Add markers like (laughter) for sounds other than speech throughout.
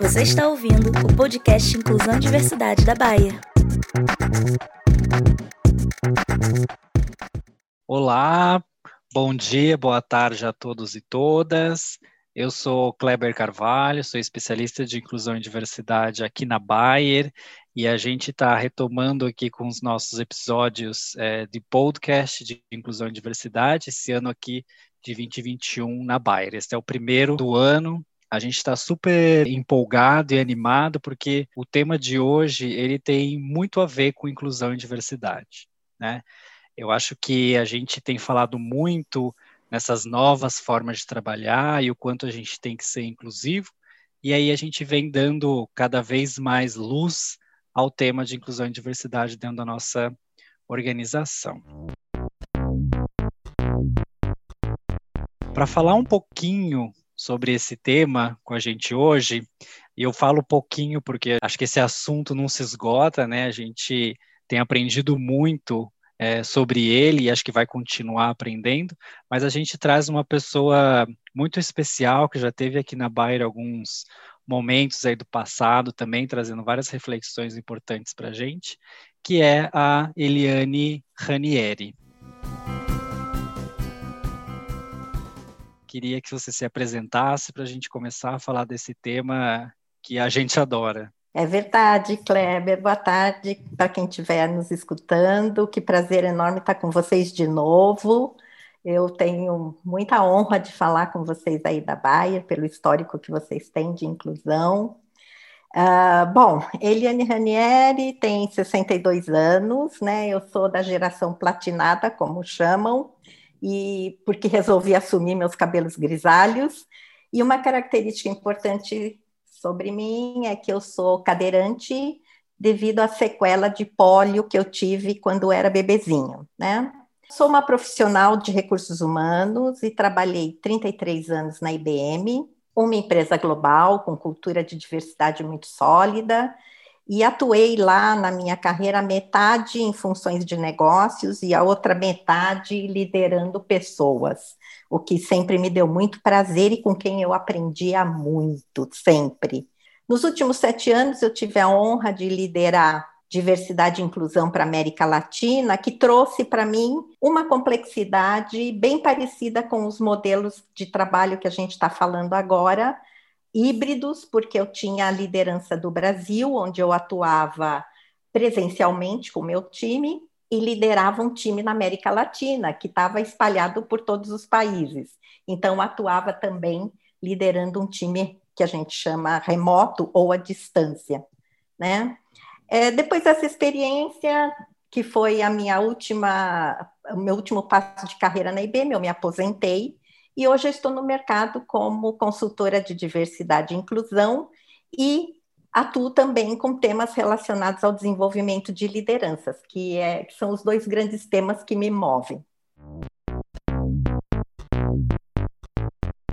Você está ouvindo o podcast Inclusão e Diversidade da Baia. Olá, bom dia, boa tarde a todos e todas. Eu sou Kleber Carvalho, sou especialista de inclusão e diversidade aqui na Bayer e a gente está retomando aqui com os nossos episódios é, de podcast de inclusão e diversidade, esse ano aqui de 2021 na Bayer. Este é o primeiro do ano. A gente está super empolgado e animado porque o tema de hoje ele tem muito a ver com inclusão e diversidade, né? Eu acho que a gente tem falado muito nessas novas formas de trabalhar e o quanto a gente tem que ser inclusivo. E aí a gente vem dando cada vez mais luz ao tema de inclusão e diversidade dentro da nossa organização. Para falar um pouquinho sobre esse tema com a gente hoje, e eu falo pouquinho porque acho que esse assunto não se esgota, né? A gente tem aprendido muito é, sobre ele e acho que vai continuar aprendendo, mas a gente traz uma pessoa muito especial que já teve aqui na Bayer alguns momentos aí do passado também, trazendo várias reflexões importantes para a gente, que é a Eliane Ranieri. Queria que você se apresentasse para a gente começar a falar desse tema que a gente adora. É verdade, Kleber. Boa tarde para quem estiver nos escutando. Que prazer enorme estar com vocês de novo. Eu tenho muita honra de falar com vocês aí da Bayer, pelo histórico que vocês têm de inclusão. Uh, bom, Eliane Ranieri tem 62 anos, né? Eu sou da geração platinada, como chamam, e porque resolvi assumir meus cabelos grisalhos. E uma característica importante sobre mim é que eu sou cadeirante devido à sequela de pólio que eu tive quando era bebezinho, né? Sou uma profissional de recursos humanos e trabalhei 33 anos na IBM, uma empresa global com cultura de diversidade muito sólida, e atuei lá na minha carreira metade em funções de negócios e a outra metade liderando pessoas o que sempre me deu muito prazer e com quem eu aprendia muito, sempre. Nos últimos sete anos, eu tive a honra de liderar diversidade e inclusão para a América Latina, que trouxe para mim uma complexidade bem parecida com os modelos de trabalho que a gente está falando agora, híbridos, porque eu tinha a liderança do Brasil, onde eu atuava presencialmente com o meu time, e liderava um time na América Latina, que estava espalhado por todos os países. Então, atuava também liderando um time que a gente chama remoto ou à distância. Né? É, depois dessa experiência, que foi a minha última, o meu último passo de carreira na IBM, eu me aposentei e hoje eu estou no mercado como consultora de diversidade e inclusão e atuo também com temas relacionados ao desenvolvimento de lideranças, que, é, que são os dois grandes temas que me movem.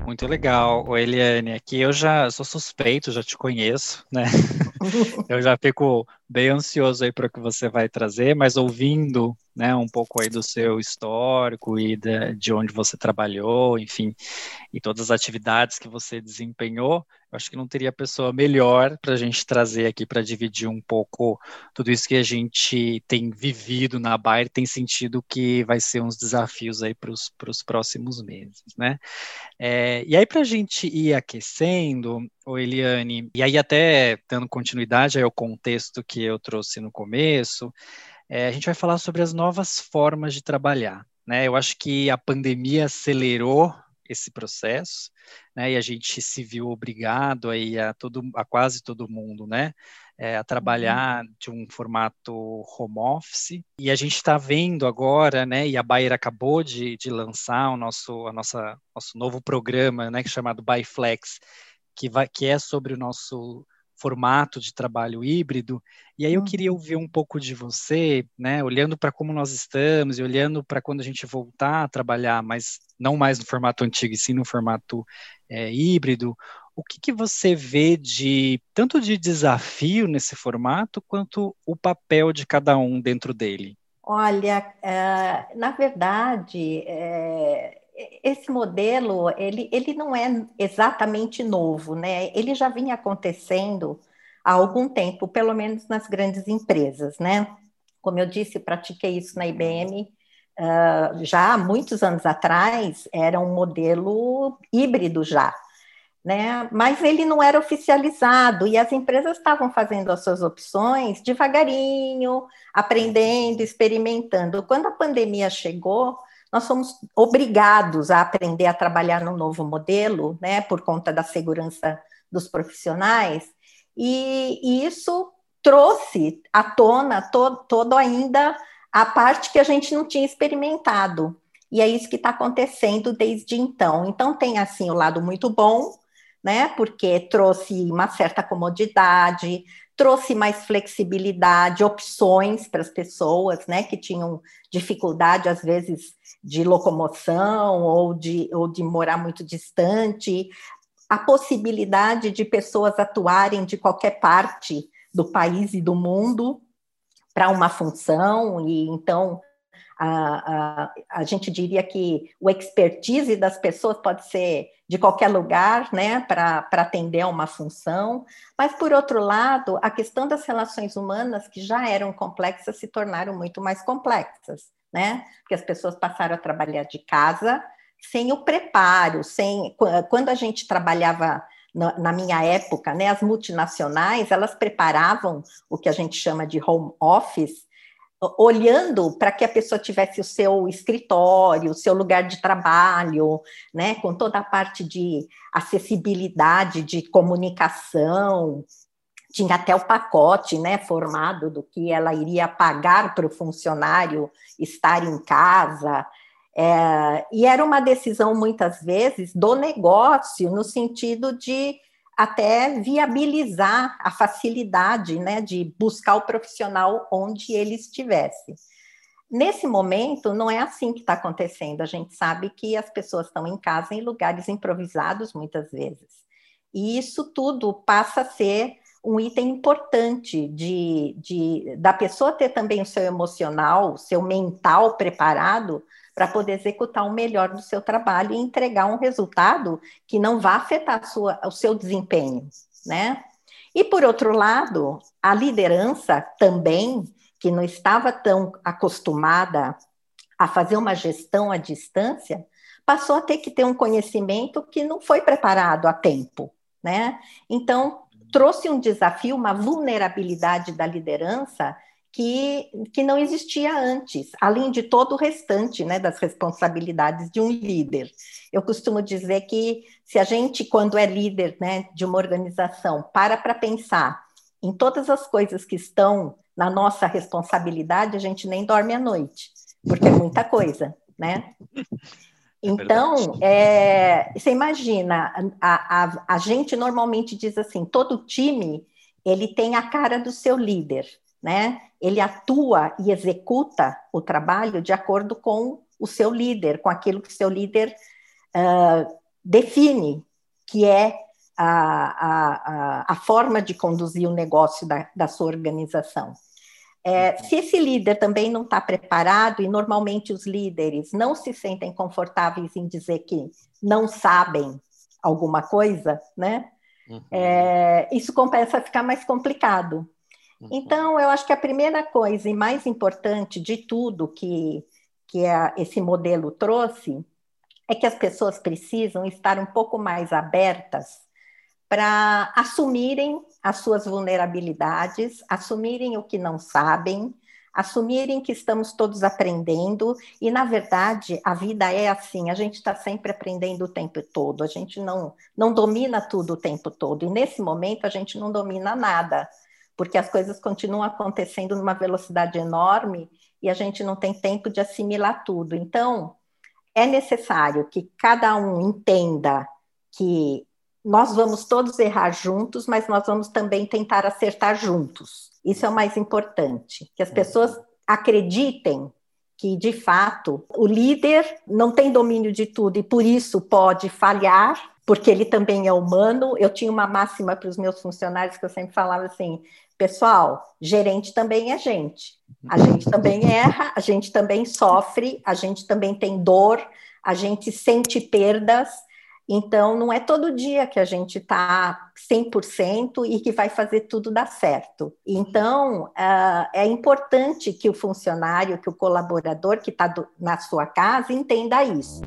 Muito legal, o Eliane. Aqui eu já sou suspeito, já te conheço, né? (laughs) eu já fico bem ansioso aí para o que você vai trazer, mas ouvindo, né, um pouco aí do seu histórico e de, de onde você trabalhou, enfim, e todas as atividades que você desempenhou, eu acho que não teria pessoa melhor para a gente trazer aqui para dividir um pouco tudo isso que a gente tem vivido na Bayer, tem sentido que vai ser uns desafios aí para os próximos meses, né? É, e aí para a gente ir aquecendo, o Eliane, e aí até dando continuidade ao contexto que eu trouxe no começo, é, a gente vai falar sobre as novas formas de trabalhar. Né? Eu acho que a pandemia acelerou esse processo, né? E a gente se viu obrigado aí a todo, a quase todo mundo, né? É, a trabalhar uhum. de um formato home office. E a gente está vendo agora, né? E a Bayer acabou de, de lançar o nosso, a nossa, nosso novo programa, né? Que é chamado Byflex, que vai, que é sobre o nosso formato de trabalho híbrido. E aí eu queria uhum. ouvir um pouco de você, né, olhando para como nós estamos e olhando para quando a gente voltar a trabalhar, mas não mais no formato antigo, e sim no formato é, híbrido. O que, que você vê de tanto de desafio nesse formato quanto o papel de cada um dentro dele? Olha, é, na verdade, é, esse modelo, ele, ele não é exatamente novo, né? Ele já vinha acontecendo há algum tempo, pelo menos nas grandes empresas, né? Como eu disse, pratiquei isso na IBM uh, já há muitos anos atrás, era um modelo híbrido já, né? Mas ele não era oficializado e as empresas estavam fazendo as suas opções devagarinho, aprendendo, experimentando. Quando a pandemia chegou, nós fomos obrigados a aprender a trabalhar no novo modelo, né, por conta da segurança dos profissionais, e, e isso trouxe à tona todo, todo ainda a parte que a gente não tinha experimentado. E é isso que está acontecendo desde então. Então, tem assim o lado muito bom, né? Porque trouxe uma certa comodidade, trouxe mais flexibilidade, opções para as pessoas, né? Que tinham dificuldade, às vezes, de locomoção ou de, ou de morar muito distante, a possibilidade de pessoas atuarem de qualquer parte do país e do mundo para uma função, e então a, a, a gente diria que o expertise das pessoas pode ser de qualquer lugar, né, para atender a uma função, mas por outro lado, a questão das relações humanas, que já eram complexas, se tornaram muito mais complexas, né, porque as pessoas passaram a trabalhar de casa sem o preparo, sem quando a gente trabalhava na, minha época, né, as multinacionais, elas preparavam o que a gente chama de home office, olhando para que a pessoa tivesse o seu escritório, o seu lugar de trabalho, né, com toda a parte de acessibilidade, de comunicação, tinha até o pacote, né, formado do que ela iria pagar para o funcionário estar em casa, é, e era uma decisão, muitas vezes, do negócio, no sentido de até viabilizar a facilidade né, de buscar o profissional onde ele estivesse. Nesse momento, não é assim que está acontecendo. A gente sabe que as pessoas estão em casa em lugares improvisados, muitas vezes. E isso tudo passa a ser um item importante de, de, da pessoa ter também o seu emocional, o seu mental preparado para poder executar o melhor do seu trabalho e entregar um resultado que não vá afetar sua, o seu desempenho, né? E por outro lado, a liderança também, que não estava tão acostumada a fazer uma gestão à distância, passou a ter que ter um conhecimento que não foi preparado a tempo, né? Então, trouxe um desafio, uma vulnerabilidade da liderança que, que não existia antes, além de todo o restante né, das responsabilidades de um líder. Eu costumo dizer que se a gente, quando é líder né, de uma organização, para para pensar em todas as coisas que estão na nossa responsabilidade, a gente nem dorme à noite, porque é muita coisa, né? É então, é, você imagina, a, a, a gente normalmente diz assim, todo time ele tem a cara do seu líder né? Ele atua e executa o trabalho de acordo com o seu líder, com aquilo que o seu líder uh, define, que é a, a, a, forma de conduzir o negócio da, da sua organização. É, se esse líder também não está preparado, e normalmente os líderes não se sentem confortáveis em dizer que não sabem alguma coisa, né? Uhum. É, isso começa a ficar mais complicado, Uhum. Então, eu acho que a primeira coisa e mais importante de tudo que, que a, esse modelo trouxe é que as pessoas precisam estar um pouco mais abertas para assumirem as suas vulnerabilidades, assumirem o que não sabem, assumirem que estamos todos aprendendo. E, na verdade, a vida é assim, a gente está sempre aprendendo o tempo todo, a gente não, não domina tudo o tempo todo, e nesse momento a gente não domina nada porque as coisas continuam acontecendo numa velocidade enorme e a gente não tem tempo de assimilar tudo. Então, é necessário que cada um entenda que nós vamos todos errar juntos, mas nós vamos também tentar acertar juntos. Isso é o mais importante, que as pessoas acreditem que, de fato, o líder não tem domínio de tudo e por isso pode falhar, porque ele também é humano. Eu tinha uma máxima para os meus funcionários que eu sempre falava assim: Pessoal, gerente também é gente. A gente também erra, a gente também sofre, a gente também tem dor, a gente sente perdas, então não é todo dia que a gente está 100% e que vai fazer tudo dar certo. Então, uh, é importante que o funcionário, que o colaborador que está na sua casa entenda isso.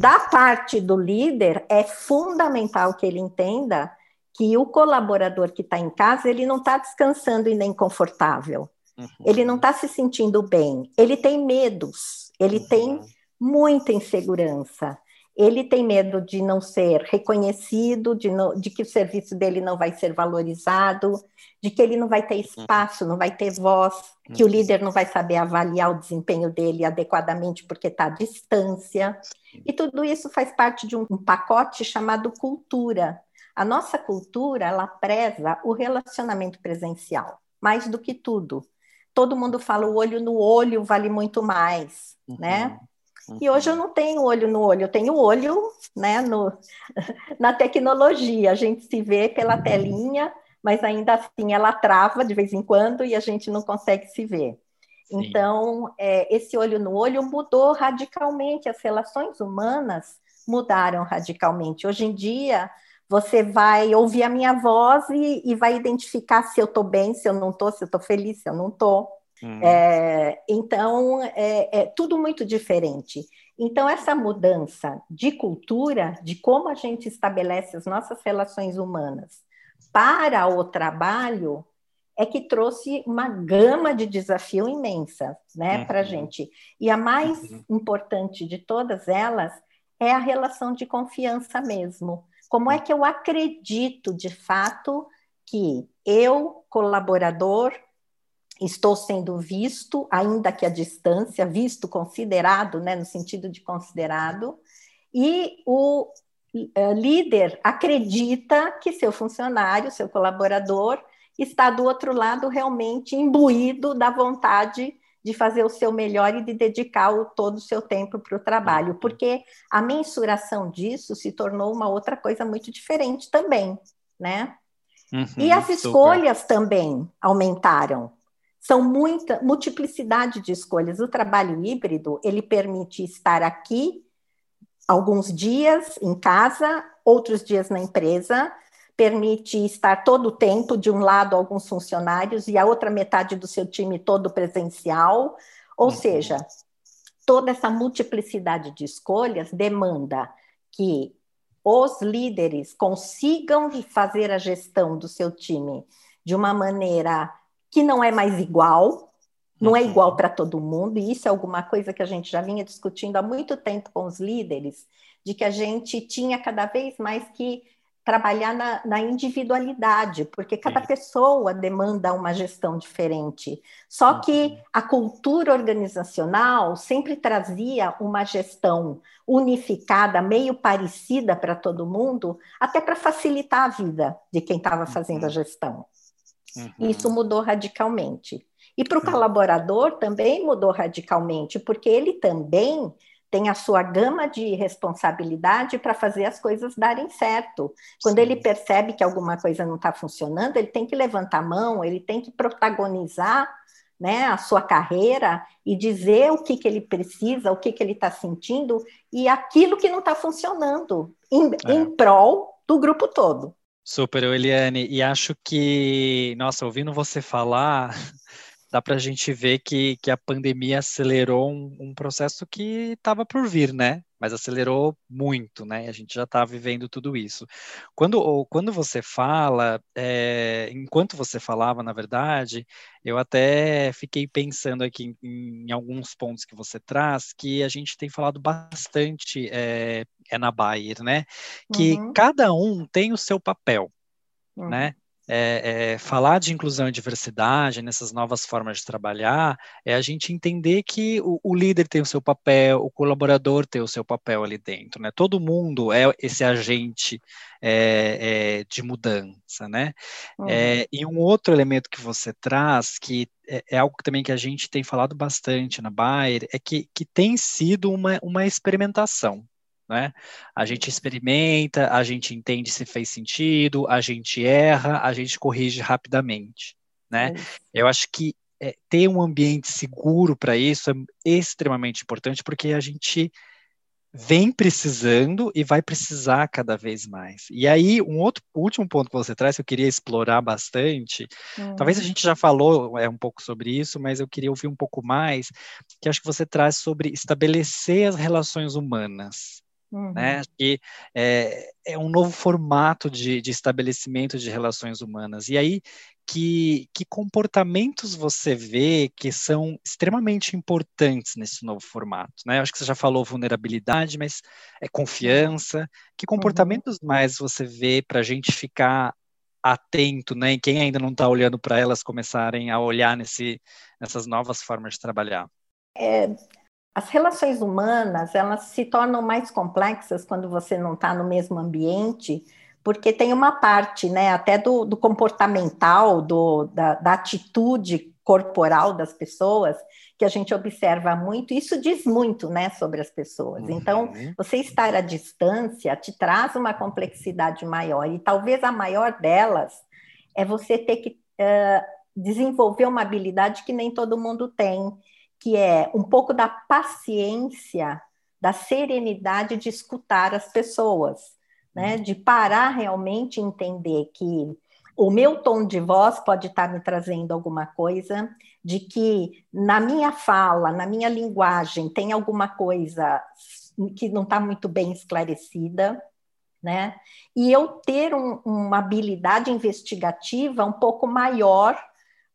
Da parte do líder, é fundamental que ele entenda que o colaborador que está em casa, ele não está descansando e nem confortável. Uhum. Ele não está se sentindo bem. Ele tem medos, ele uhum. tem muita insegurança. Ele tem medo de não ser reconhecido, de, não, de, que o serviço dele não vai ser valorizado, de que ele não vai ter uhum. espaço, não vai ter voz, que o líder não vai saber avaliar o desempenho dele adequadamente porque está à distância. E tudo isso faz parte de um pacote chamado cultura. A nossa cultura, ela preza o relacionamento presencial, mais do que tudo. Todo mundo fala o olho no olho vale muito mais, uhum. né? E hoje eu não tenho olho no olho, eu tenho olho né, no, (laughs) na tecnologia. A gente se vê pela telinha, mas ainda assim ela trava de vez em quando e a gente não consegue se ver. Sim. Então, é, esse olho no olho mudou radicalmente, as relações humanas mudaram radicalmente. Hoje em dia, você vai ouvir a minha voz e, e vai identificar se eu estou bem, se eu não estou, se eu estou feliz, se eu não estou. Hum. É, então, é, é tudo muito diferente. Então, essa mudança de cultura, de como a gente estabelece as nossas relações humanas para o trabalho, é que trouxe uma gama de desafio imensa né, uhum. para a gente. E a mais uhum. importante de todas elas é a relação de confiança mesmo. Como é que eu acredito de fato que eu, colaborador, estou sendo visto, ainda que à distância, visto, considerado, né, no sentido de considerado, e o uh, líder acredita que seu funcionário, seu colaborador, está do outro lado realmente imbuído da vontade de fazer o seu melhor e de dedicar o, todo o seu tempo para o trabalho, porque a mensuração disso se tornou uma outra coisa muito diferente também, né? Uhum, e as escolhas super. também aumentaram. São muita multiplicidade de escolhas. O trabalho híbrido ele permite estar aqui alguns dias em casa, outros dias na empresa, permite estar todo o tempo, de um lado, alguns funcionários, e a outra metade do seu time todo presencial. Ou uhum. seja, toda essa multiplicidade de escolhas demanda que os líderes consigam fazer a gestão do seu time de uma maneira que não é mais igual, não é uhum. igual para todo mundo, e isso é alguma coisa que a gente já vinha discutindo há muito tempo com os líderes, de que a gente tinha cada vez mais que trabalhar na, na, individualidade, porque cada Sim. pessoa demanda uma gestão diferente. Só uhum. que a cultura organizacional sempre trazia uma gestão unificada, meio parecida para todo mundo, até para facilitar a vida de quem estava fazendo a uhum. gestão. Uhum. Isso mudou radicalmente. E para o colaborador também mudou radicalmente, porque ele também tem a sua gama de responsabilidade para fazer as coisas darem certo. Quando Sim. ele percebe que alguma coisa não está funcionando, ele tem que levantar a mão, ele tem que protagonizar né, a sua carreira e dizer o que, que ele precisa, o que, que ele está sentindo e aquilo que não está funcionando em, é. em prol do grupo todo. Super, Eliane, e acho que, nossa, ouvindo você falar, (laughs) dá para a gente ver que, que a pandemia acelerou um, um processo que estava por vir, né? Mas acelerou muito, né? A gente já está vivendo tudo isso. Quando, quando você fala, é, enquanto você falava, na verdade, eu até fiquei pensando aqui em, em, alguns pontos que você traz, que a gente tem falado bastante é, é na Bayer, né? Que uhum. cada um tem o seu papel, né? uhum. né? É, é, falar de inclusão e diversidade nessas novas formas de trabalhar é a gente entender que o, o, líder tem o seu papel, o colaborador tem o seu papel ali dentro, né? Todo mundo é esse agente é, é de mudança, né? Uhum. e um outro elemento que você traz, que é, é, algo também que a gente tem falado bastante na Bayer, é que, que tem sido uma, uma experimentação, né? A gente experimenta, a gente entende se fez sentido, a gente erra, a gente corrige rapidamente, né? Eu acho que é, ter um ambiente seguro para isso é extremamente importante, porque a gente vem precisando e vai precisar cada vez mais. E aí, um outro último ponto que você traz, que eu queria explorar bastante, uhum. talvez a gente já falou é, um pouco sobre isso, mas eu queria ouvir um pouco mais, que acho que você traz sobre estabelecer as relações humanas. Uhum. Né, que é, é, um novo formato de, de estabelecimento de relações humanas. E aí, que, que comportamentos você vê que são extremamente importantes nesse novo formato? Né? Acho que você já falou vulnerabilidade, mas é confiança. Que uhum. comportamentos uhum. mais você vê para a gente ficar atento, né? E quem ainda não está olhando para elas começarem a olhar nesse, nessas novas formas de trabalhar? É, as relações humanas elas se tornam mais complexas quando você não está no mesmo ambiente porque tem uma parte, né, até do, do comportamental, do, da, da, atitude corporal das pessoas, que a gente observa muito, isso diz muito, né, sobre as pessoas. Uhum. Então, você estar à distância te traz uma complexidade maior, e talvez a maior delas é você ter que uh, desenvolver uma habilidade que nem todo mundo tem, que é um pouco da paciência, da serenidade de escutar as pessoas né? De parar realmente entender que o meu tom de voz pode estar me trazendo alguma coisa, de que na minha fala, na minha linguagem, tem alguma coisa que não está muito bem esclarecida, né? E eu ter um, uma habilidade investigativa um pouco maior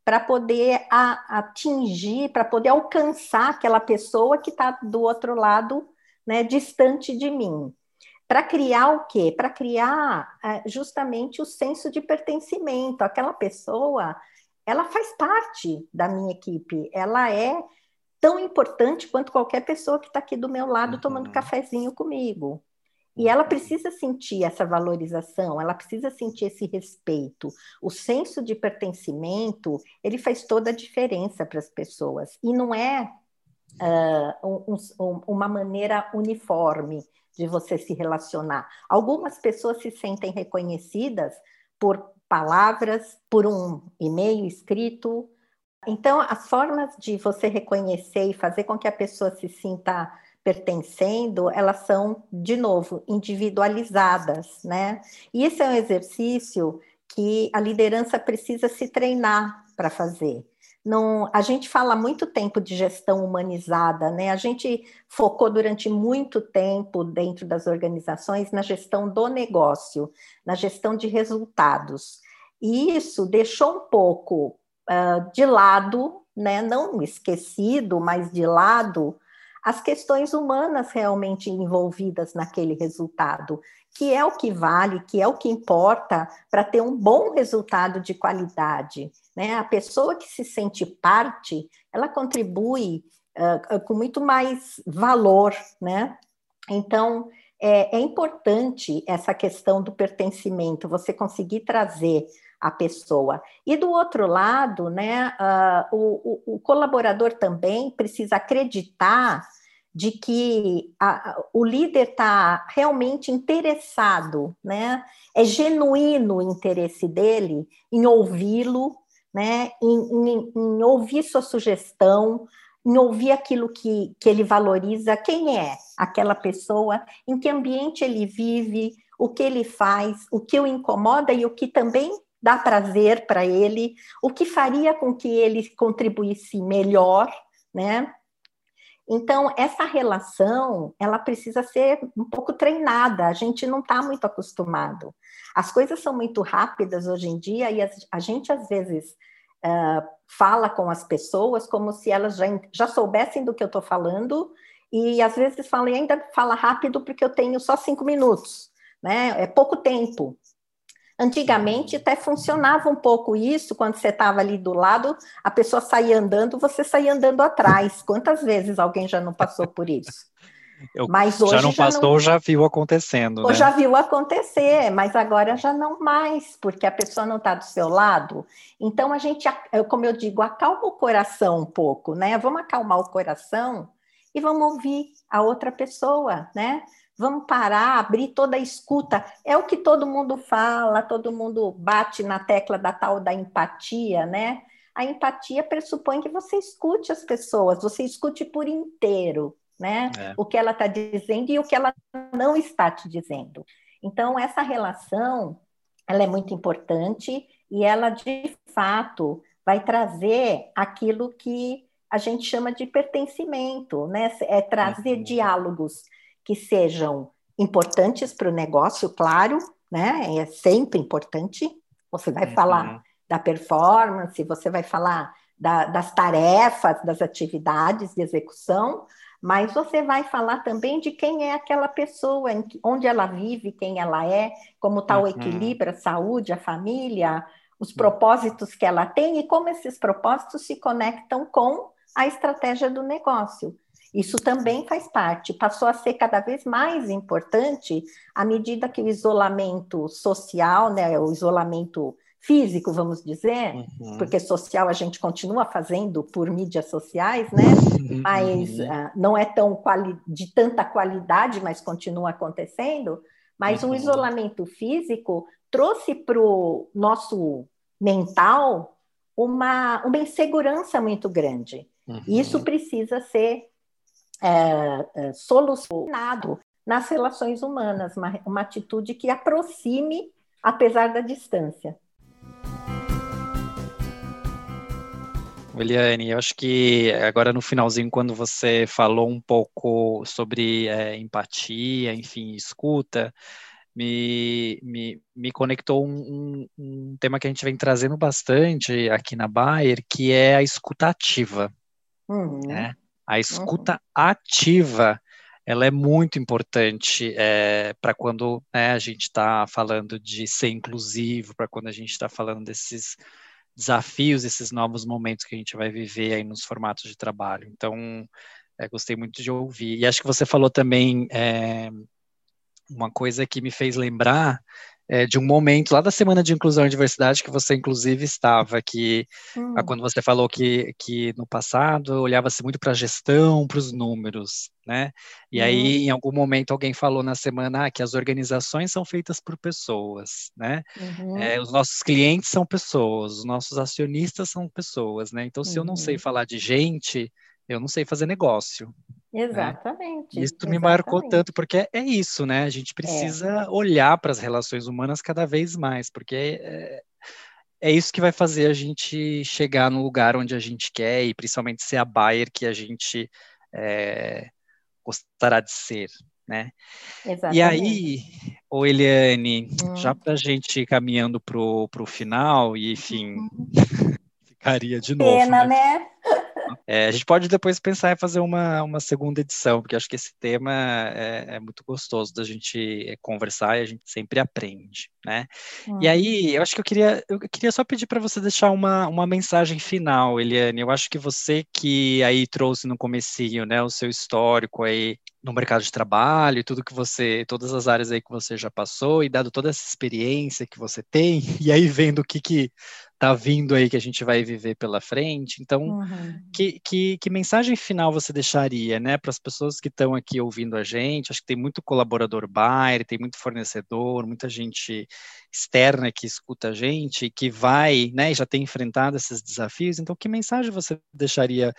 para poder a, atingir, para poder alcançar aquela pessoa que está do outro lado, né, distante de mim. Para criar o quê? Para criar é, justamente o senso de pertencimento. Aquela pessoa, ela faz parte da minha equipe, ela é tão importante quanto qualquer pessoa que está aqui do meu lado uhum. tomando cafezinho comigo. E ela precisa sentir essa valorização, ela precisa sentir esse respeito. O senso de pertencimento, ele faz toda a diferença para as pessoas. E não é uh, um, um, uma maneira uniforme de você se relacionar. Algumas pessoas se sentem reconhecidas por palavras, por um e-mail escrito. Então, as formas de você reconhecer e fazer com que a pessoa se sinta pertencendo, elas são, de novo, individualizadas, né? E esse é um exercício que a liderança precisa se treinar para fazer não, a gente fala muito tempo de gestão humanizada, né? A gente focou durante muito tempo dentro das organizações na gestão do negócio, na gestão de resultados. E isso deixou um pouco uh, de lado, né? Não esquecido, mas de lado as questões humanas realmente envolvidas naquele resultado, que é o que vale, que é o que importa para ter um bom resultado de qualidade. Né? A pessoa que se sente parte, ela contribui uh, com muito mais valor, né? Então, é, é, importante essa questão do pertencimento, você conseguir trazer a pessoa. E do outro lado, né, uh, o, o, o, colaborador também precisa acreditar de que a, o líder está realmente interessado, né? É genuíno o interesse dele em ouvi-lo, né? Em, em, em, ouvir sua sugestão, em ouvir aquilo que, que ele valoriza, quem é aquela pessoa, em que ambiente ele vive, o que ele faz, o que o incomoda e o que também dá prazer para ele, o que faria com que ele contribuísse melhor, né? Então, essa relação, ela precisa ser um pouco treinada, a gente não está muito acostumado. As coisas são muito rápidas hoje em dia e a gente, às vezes, uh, fala com as pessoas como se elas já, já soubessem do que eu estou falando e, às vezes, falam, ainda fala rápido porque eu tenho só cinco minutos, né? É pouco tempo. Antigamente até funcionava um pouco isso, quando você estava ali do lado, a pessoa saía andando, você saía andando atrás. Quantas vezes alguém já não passou por isso? (laughs) Eu, mas hoje já não passou, já, não, já viu acontecendo. Ou né? já viu acontecer, mas agora já não mais, porque a pessoa não está do seu lado. Então a gente, como eu digo, acalma o coração um pouco, né? Vamos acalmar o coração e vamos ouvir a outra pessoa, né? Vamos parar, abrir toda a escuta. É o que todo mundo fala, todo mundo bate na tecla da tal da empatia, né? a empatia pressupõe que você escute as pessoas, você escute por inteiro, né? É. O que ela está dizendo e o que ela não está te dizendo. Então, essa relação, ela é muito importante e ela, de fato, vai trazer aquilo que a gente chama de pertencimento, né? É trazer uhum. diálogos que sejam importantes para o negócio, claro, né? É sempre importante. Você vai uhum. falar da performance, você vai falar da, das tarefas, das atividades de execução, mas você vai falar também de quem é aquela pessoa, onde ela vive, quem ela é, como está uhum. o equilíbrio, a saúde, a família, os propósitos que ela tem e como esses propósitos se conectam com a estratégia do negócio. Isso também faz parte, passou a ser cada vez mais importante à medida que o isolamento social, né, o isolamento físico, vamos dizer, uhum. porque social a gente continua fazendo por mídias sociais, né? Uhum. Mas uh, não é tão de tanta qualidade, mas continua acontecendo. Mas uhum. o isolamento físico trouxe para o nosso mental uma, uma insegurança muito grande. Uhum. Isso precisa ser é, é, solucionado nas relações humanas, uma, uma atitude que aproxime, apesar da distância. Eliane, eu acho que agora no finalzinho, quando você falou um pouco sobre é, empatia, enfim, escuta, me, me, me conectou um, um, um, tema que a gente vem trazendo bastante aqui na Bayer, que é a escuta ativa. Uhum. Né? A escuta uhum. ativa, ela é muito importante é, para quando né, a gente está falando de ser inclusivo, para quando a gente está falando desses desafios, esses novos momentos que a gente vai viver aí nos formatos de trabalho. Então, é, gostei muito de ouvir. E acho que você falou também é, uma coisa que me fez lembrar é, de um momento lá da Semana de Inclusão e Diversidade que você, inclusive, estava, que hum. quando você falou que, que no passado olhava-se muito para a gestão, para os números, né? E hum. aí, em algum momento, alguém falou na semana ah, que as organizações são feitas por pessoas, né? Uhum. É, os nossos clientes são pessoas, os nossos acionistas são pessoas, né? Então, se uhum. eu não sei uhum. falar de gente, eu não sei fazer negócio. Né? Exatamente. Né? Isso exatamente. me marcou tanto, porque é isso, né? A gente é. precisa é. olhar para as relações humanas cada vez mais, porque é, é isso que vai fazer a gente chegar no lugar onde a gente quer e principalmente ser a buyer que a gente é, gostará de ser, né? Exatamente. E aí, ô Eliane, hum. já para a gente ir caminhando para o final, e enfim, uhum. (laughs) ficaria de novo. Pena, né? né? (laughs) É, a gente pode depois pensar em fazer uma, uma segunda edição, porque acho que esse tema é, é muito gostoso da gente conversar e a gente sempre aprende, né? Hum. E aí, eu acho que eu queria, eu queria só pedir para você deixar uma, uma mensagem final, Eliane. Eu acho que você que aí trouxe no comecinho, né, o seu histórico aí no mercado de trabalho, tudo que você, todas as áreas aí que você já passou e dado toda essa experiência que você tem, (laughs) e aí vendo o que que tá vindo aí que a gente vai viver pela frente. Então, uhum. que, que, que, mensagem final você deixaria, né, para as pessoas que estão aqui ouvindo a gente? Acho que tem muito colaborador buyer, tem muito fornecedor, muita gente externa que escuta a gente, que vai, né, já tem enfrentado esses desafios. Então, que mensagem você deixaria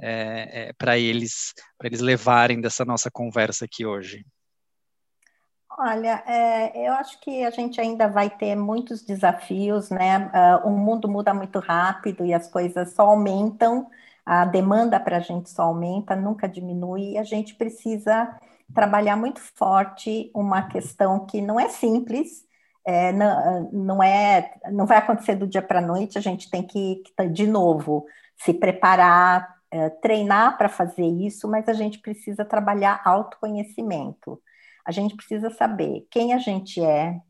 é, é, para eles, para eles levarem dessa nossa conversa aqui hoje? Olha, é, eu acho que a gente ainda vai ter muitos desafios, né? Uh, o mundo muda muito rápido e as coisas só aumentam, a demanda para a gente só aumenta, nunca diminui, e a gente precisa trabalhar muito forte uma questão que não é simples, é, não, não, é, não vai acontecer do dia para a noite, a gente tem que, de novo, se preparar, é, treinar para fazer isso, mas a gente precisa trabalhar autoconhecimento. A gente precisa saber quem a gente é,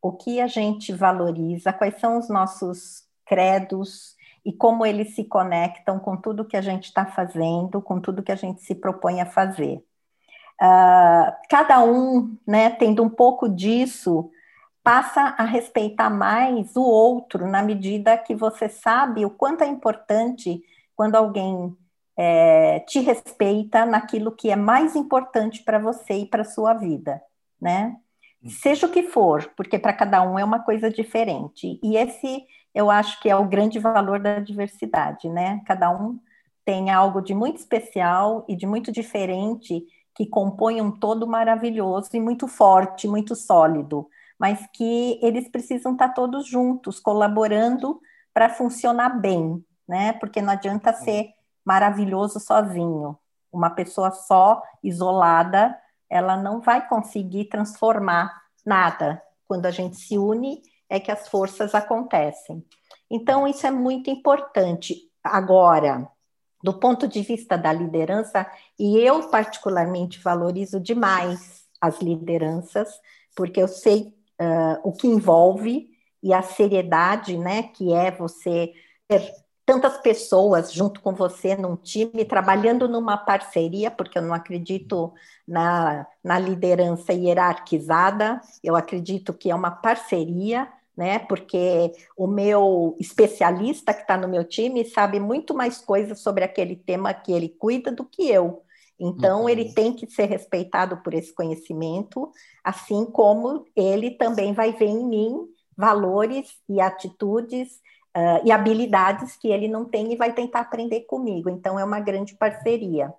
o que a gente valoriza, quais são os nossos credos e como eles se conectam com tudo que a gente está fazendo, com tudo que a gente se propõe a fazer. Uh, cada um, né, tendo um pouco disso, passa a respeitar mais o outro na medida que você sabe o quanto é importante quando alguém é, te respeita naquilo que é mais importante para você e para sua vida, né? Uhum. Seja o que for, porque para cada um é uma coisa diferente. E esse eu acho que é o grande valor da diversidade, né? Cada um tem algo de muito especial e de muito diferente que compõe um todo maravilhoso e muito forte, muito sólido, mas que eles precisam estar todos juntos, colaborando para funcionar bem, né? Porque não adianta ser maravilhoso sozinho. Uma pessoa só, isolada, ela não vai conseguir transformar nada. Quando a gente se une, é que as forças acontecem. Então, isso é muito importante. Agora, do ponto de vista da liderança, e eu particularmente valorizo demais as lideranças, porque eu sei uh, o que envolve e a seriedade, né, que é você ter tantas pessoas junto com você num time, trabalhando numa parceria, porque eu não acredito na, na liderança hierarquizada, eu acredito que é uma parceria, né? Porque o meu especialista que está no meu time sabe muito mais coisas sobre aquele tema que ele cuida do que eu. Então, uhum. ele tem que ser respeitado por esse conhecimento, assim como ele também vai ver em mim valores e atitudes uh, e habilidades que ele não tem e vai tentar aprender comigo. Então, é uma grande parceria.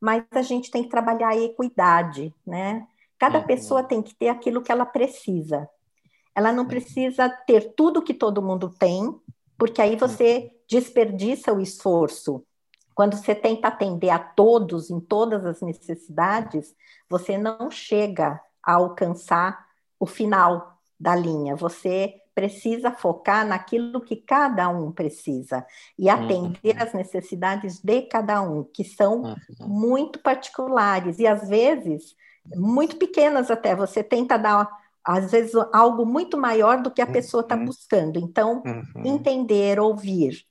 Mas a gente tem que trabalhar a equidade, né? Cada uhum. pessoa tem que ter aquilo que ela precisa. Ela não precisa ter tudo que todo mundo tem, porque aí você desperdiça o esforço. Quando você tenta atender a todos em todas as necessidades, você não chega a alcançar o final da linha. Você precisa focar naquilo que cada um precisa e atender uhum. as necessidades de cada um, que são uhum. muito particulares e às vezes muito pequenas até. Você tenta dar às vezes algo muito maior do que a pessoa está uhum. buscando. Então, uhum. entender, ouvir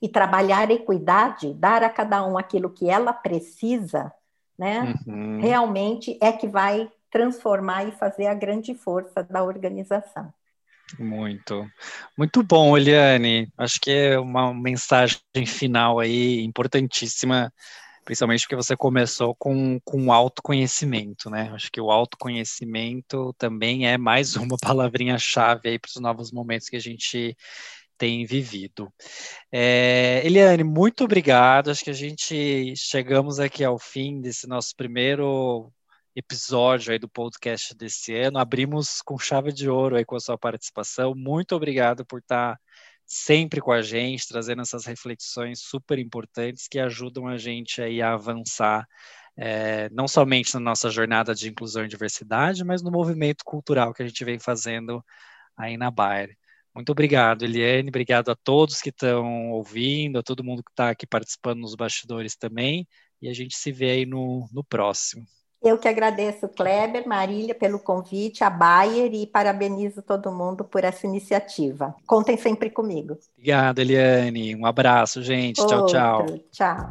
e trabalhar equidade, dar a cada um aquilo que ela precisa, né? Uhum. Realmente é que vai transformar e fazer a grande força da organização. Muito, muito bom, Eliane. Acho que é uma mensagem final aí importantíssima, principalmente porque você começou com, com autoconhecimento, né? Acho que o autoconhecimento também é mais (laughs) uma palavrinha-chave aí para os novos momentos que a gente tem vivido. É, Eliane, muito obrigado. Acho que a gente chegamos aqui ao fim desse nosso primeiro episódio aí do podcast desse ano. Abrimos com chave de ouro aí com a sua participação. Muito obrigado por estar sempre com a gente, trazendo essas reflexões super importantes que ajudam a gente aí a avançar é, não somente na nossa jornada de inclusão e diversidade, mas no movimento cultural que a gente vem fazendo aí na Bayer. Muito obrigado, Eliane. Obrigado a todos que estão ouvindo, a todo mundo que está aqui participando nos bastidores também. E a gente se vê aí no, no próximo. Eu que agradeço, Kleber, Marília, pelo convite, a Bayer e parabenizo todo mundo por essa iniciativa. Contem sempre comigo. Obrigado, Eliane. Um abraço, gente. Outro. Tchau, tchau. Tchau.